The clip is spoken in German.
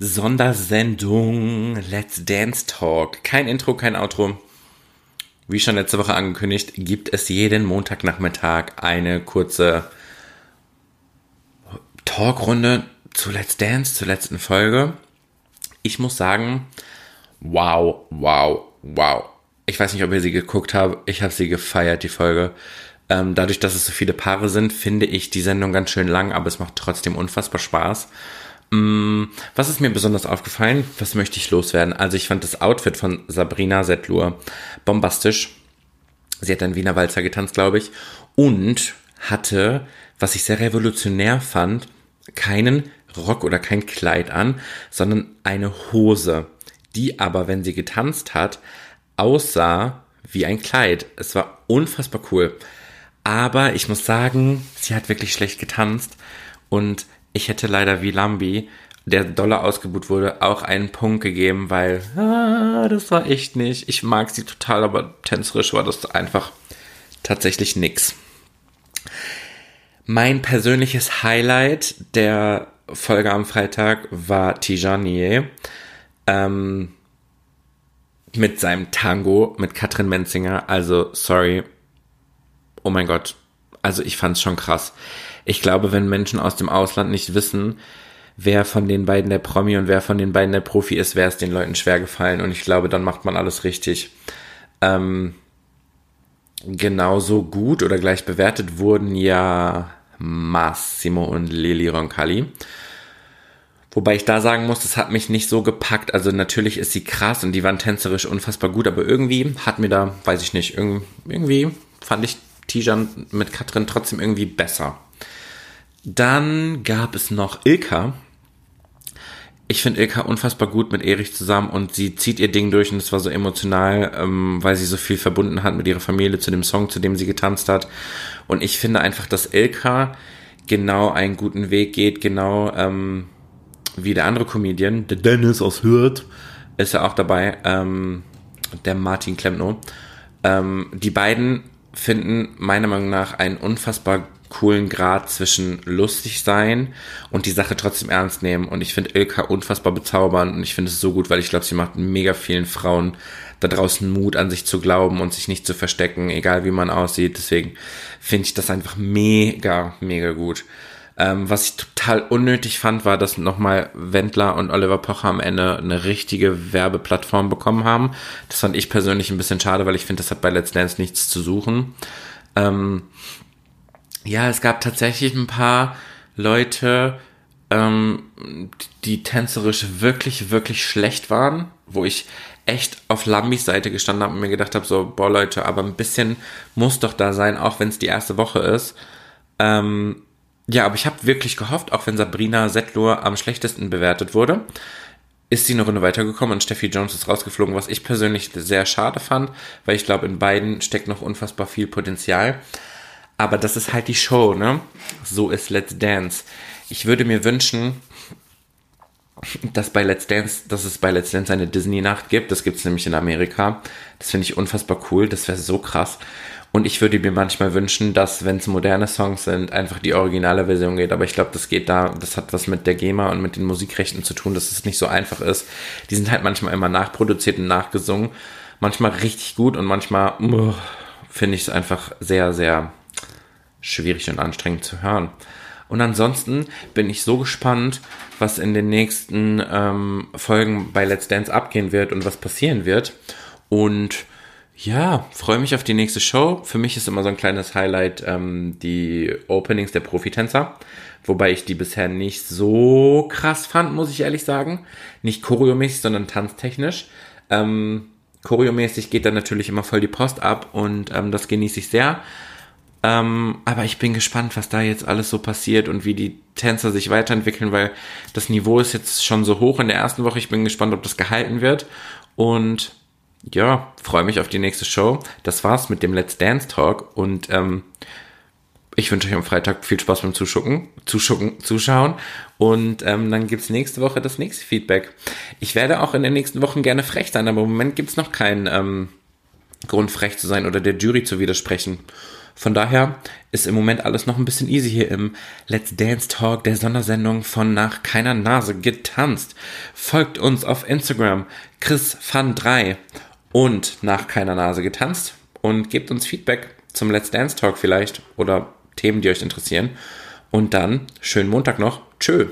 Sondersendung Let's Dance Talk. Kein Intro, kein Outro. Wie schon letzte Woche angekündigt, gibt es jeden Montagnachmittag eine kurze Talkrunde zu Let's Dance, zur letzten Folge. Ich muss sagen, wow, wow, wow. Ich weiß nicht, ob ihr sie geguckt habt. Ich habe sie gefeiert, die Folge. Ähm, dadurch, dass es so viele Paare sind, finde ich die Sendung ganz schön lang, aber es macht trotzdem unfassbar Spaß. Mm, was ist mir besonders aufgefallen? Was möchte ich loswerden? Also ich fand das Outfit von Sabrina Settlur bombastisch. Sie hat einen Wiener Walzer getanzt, glaube ich. Und hatte, was ich sehr revolutionär fand, keinen Rock oder kein Kleid an, sondern eine Hose, die aber, wenn sie getanzt hat, aussah wie ein Kleid. Es war unfassbar cool. Aber ich muss sagen, sie hat wirklich schlecht getanzt und ich hätte leider wie Lambi, der doller ausgebucht wurde, auch einen Punkt gegeben, weil ah, das war echt nicht. Ich mag sie total, aber tänzerisch war das einfach tatsächlich nix. Mein persönliches Highlight der Folge am Freitag war Tijanier ähm, mit seinem Tango mit Katrin Menzinger. Also, sorry. Oh mein Gott. Also, ich fand's schon krass ich glaube, wenn Menschen aus dem Ausland nicht wissen, wer von den beiden der Promi und wer von den beiden der Profi ist, wäre es den Leuten schwer gefallen. Und ich glaube, dann macht man alles richtig. Ähm, genauso gut oder gleich bewertet wurden ja Massimo und Lili Roncalli. Wobei ich da sagen muss, das hat mich nicht so gepackt. Also natürlich ist sie krass und die waren tänzerisch unfassbar gut, aber irgendwie hat mir da, weiß ich nicht, irgendwie fand ich Tijan mit Katrin trotzdem irgendwie besser. Dann gab es noch Ilka. Ich finde Ilka unfassbar gut mit Erich zusammen und sie zieht ihr Ding durch und es war so emotional, ähm, weil sie so viel verbunden hat mit ihrer Familie zu dem Song, zu dem sie getanzt hat. Und ich finde einfach, dass Ilka genau einen guten Weg geht, genau ähm, wie der andere Comedian, der Dennis aus Hürth, ist ja auch dabei, ähm, der Martin Klempno. Ähm, die beiden finden meiner Meinung nach einen unfassbar coolen Grad zwischen lustig sein und die Sache trotzdem ernst nehmen. Und ich finde Ilka unfassbar bezaubernd und ich finde es so gut, weil ich glaube, sie macht mega vielen Frauen da draußen Mut an sich zu glauben und sich nicht zu verstecken, egal wie man aussieht. Deswegen finde ich das einfach mega, mega gut. Ähm, was ich total unnötig fand, war, dass nochmal Wendler und Oliver Pocher am Ende eine richtige Werbeplattform bekommen haben. Das fand ich persönlich ein bisschen schade, weil ich finde, das hat bei Let's Dance nichts zu suchen. Ähm, ja, es gab tatsächlich ein paar Leute, ähm, die tänzerisch wirklich, wirklich schlecht waren, wo ich echt auf Lambis Seite gestanden habe und mir gedacht habe, so, boah Leute, aber ein bisschen muss doch da sein, auch wenn es die erste Woche ist. Ähm, ja, aber ich habe wirklich gehofft, auch wenn Sabrina Settlur am schlechtesten bewertet wurde, ist sie eine Runde weitergekommen und Steffi Jones ist rausgeflogen, was ich persönlich sehr schade fand, weil ich glaube, in beiden steckt noch unfassbar viel Potenzial. Aber das ist halt die Show, ne? So ist Let's Dance. Ich würde mir wünschen, dass bei Let's Dance, dass es bei Let's Dance eine Disney-Nacht gibt. Das gibt es nämlich in Amerika. Das finde ich unfassbar cool. Das wäre so krass. Und ich würde mir manchmal wünschen, dass, wenn es moderne Songs sind, einfach die originale Version geht. Aber ich glaube, das geht da, das hat was mit der GEMA und mit den Musikrechten zu tun, dass es nicht so einfach ist. Die sind halt manchmal immer nachproduziert und nachgesungen. Manchmal richtig gut und manchmal finde ich es einfach sehr, sehr schwierig und anstrengend zu hören. Und ansonsten bin ich so gespannt, was in den nächsten ähm, Folgen bei Let's Dance abgehen wird und was passieren wird. Und ja, freue mich auf die nächste Show. Für mich ist immer so ein kleines Highlight ähm, die Openings der Profitänzer, wobei ich die bisher nicht so krass fand, muss ich ehrlich sagen. Nicht choreomäßig, sondern tanztechnisch. Ähm, choreomäßig geht dann natürlich immer voll die Post ab und ähm, das genieße ich sehr. Ähm, aber ich bin gespannt, was da jetzt alles so passiert und wie die Tänzer sich weiterentwickeln, weil das Niveau ist jetzt schon so hoch in der ersten Woche. Ich bin gespannt, ob das gehalten wird. Und ja, freue mich auf die nächste Show. Das war's mit dem Let's Dance Talk und ähm, ich wünsche euch am Freitag viel Spaß beim Zuschucken, Zuschucken, Zuschauen und ähm, dann gibt's nächste Woche das nächste Feedback. Ich werde auch in den nächsten Wochen gerne frech sein, aber im Moment gibt's noch keinen ähm, Grund frech zu sein oder der Jury zu widersprechen. Von daher ist im Moment alles noch ein bisschen easy hier im Let's Dance Talk der Sondersendung von Nach keiner Nase getanzt. Folgt uns auf Instagram chrisfan3 und Nach keiner Nase getanzt und gebt uns Feedback zum Let's Dance Talk vielleicht oder Themen, die euch interessieren. Und dann schönen Montag noch. Tschö.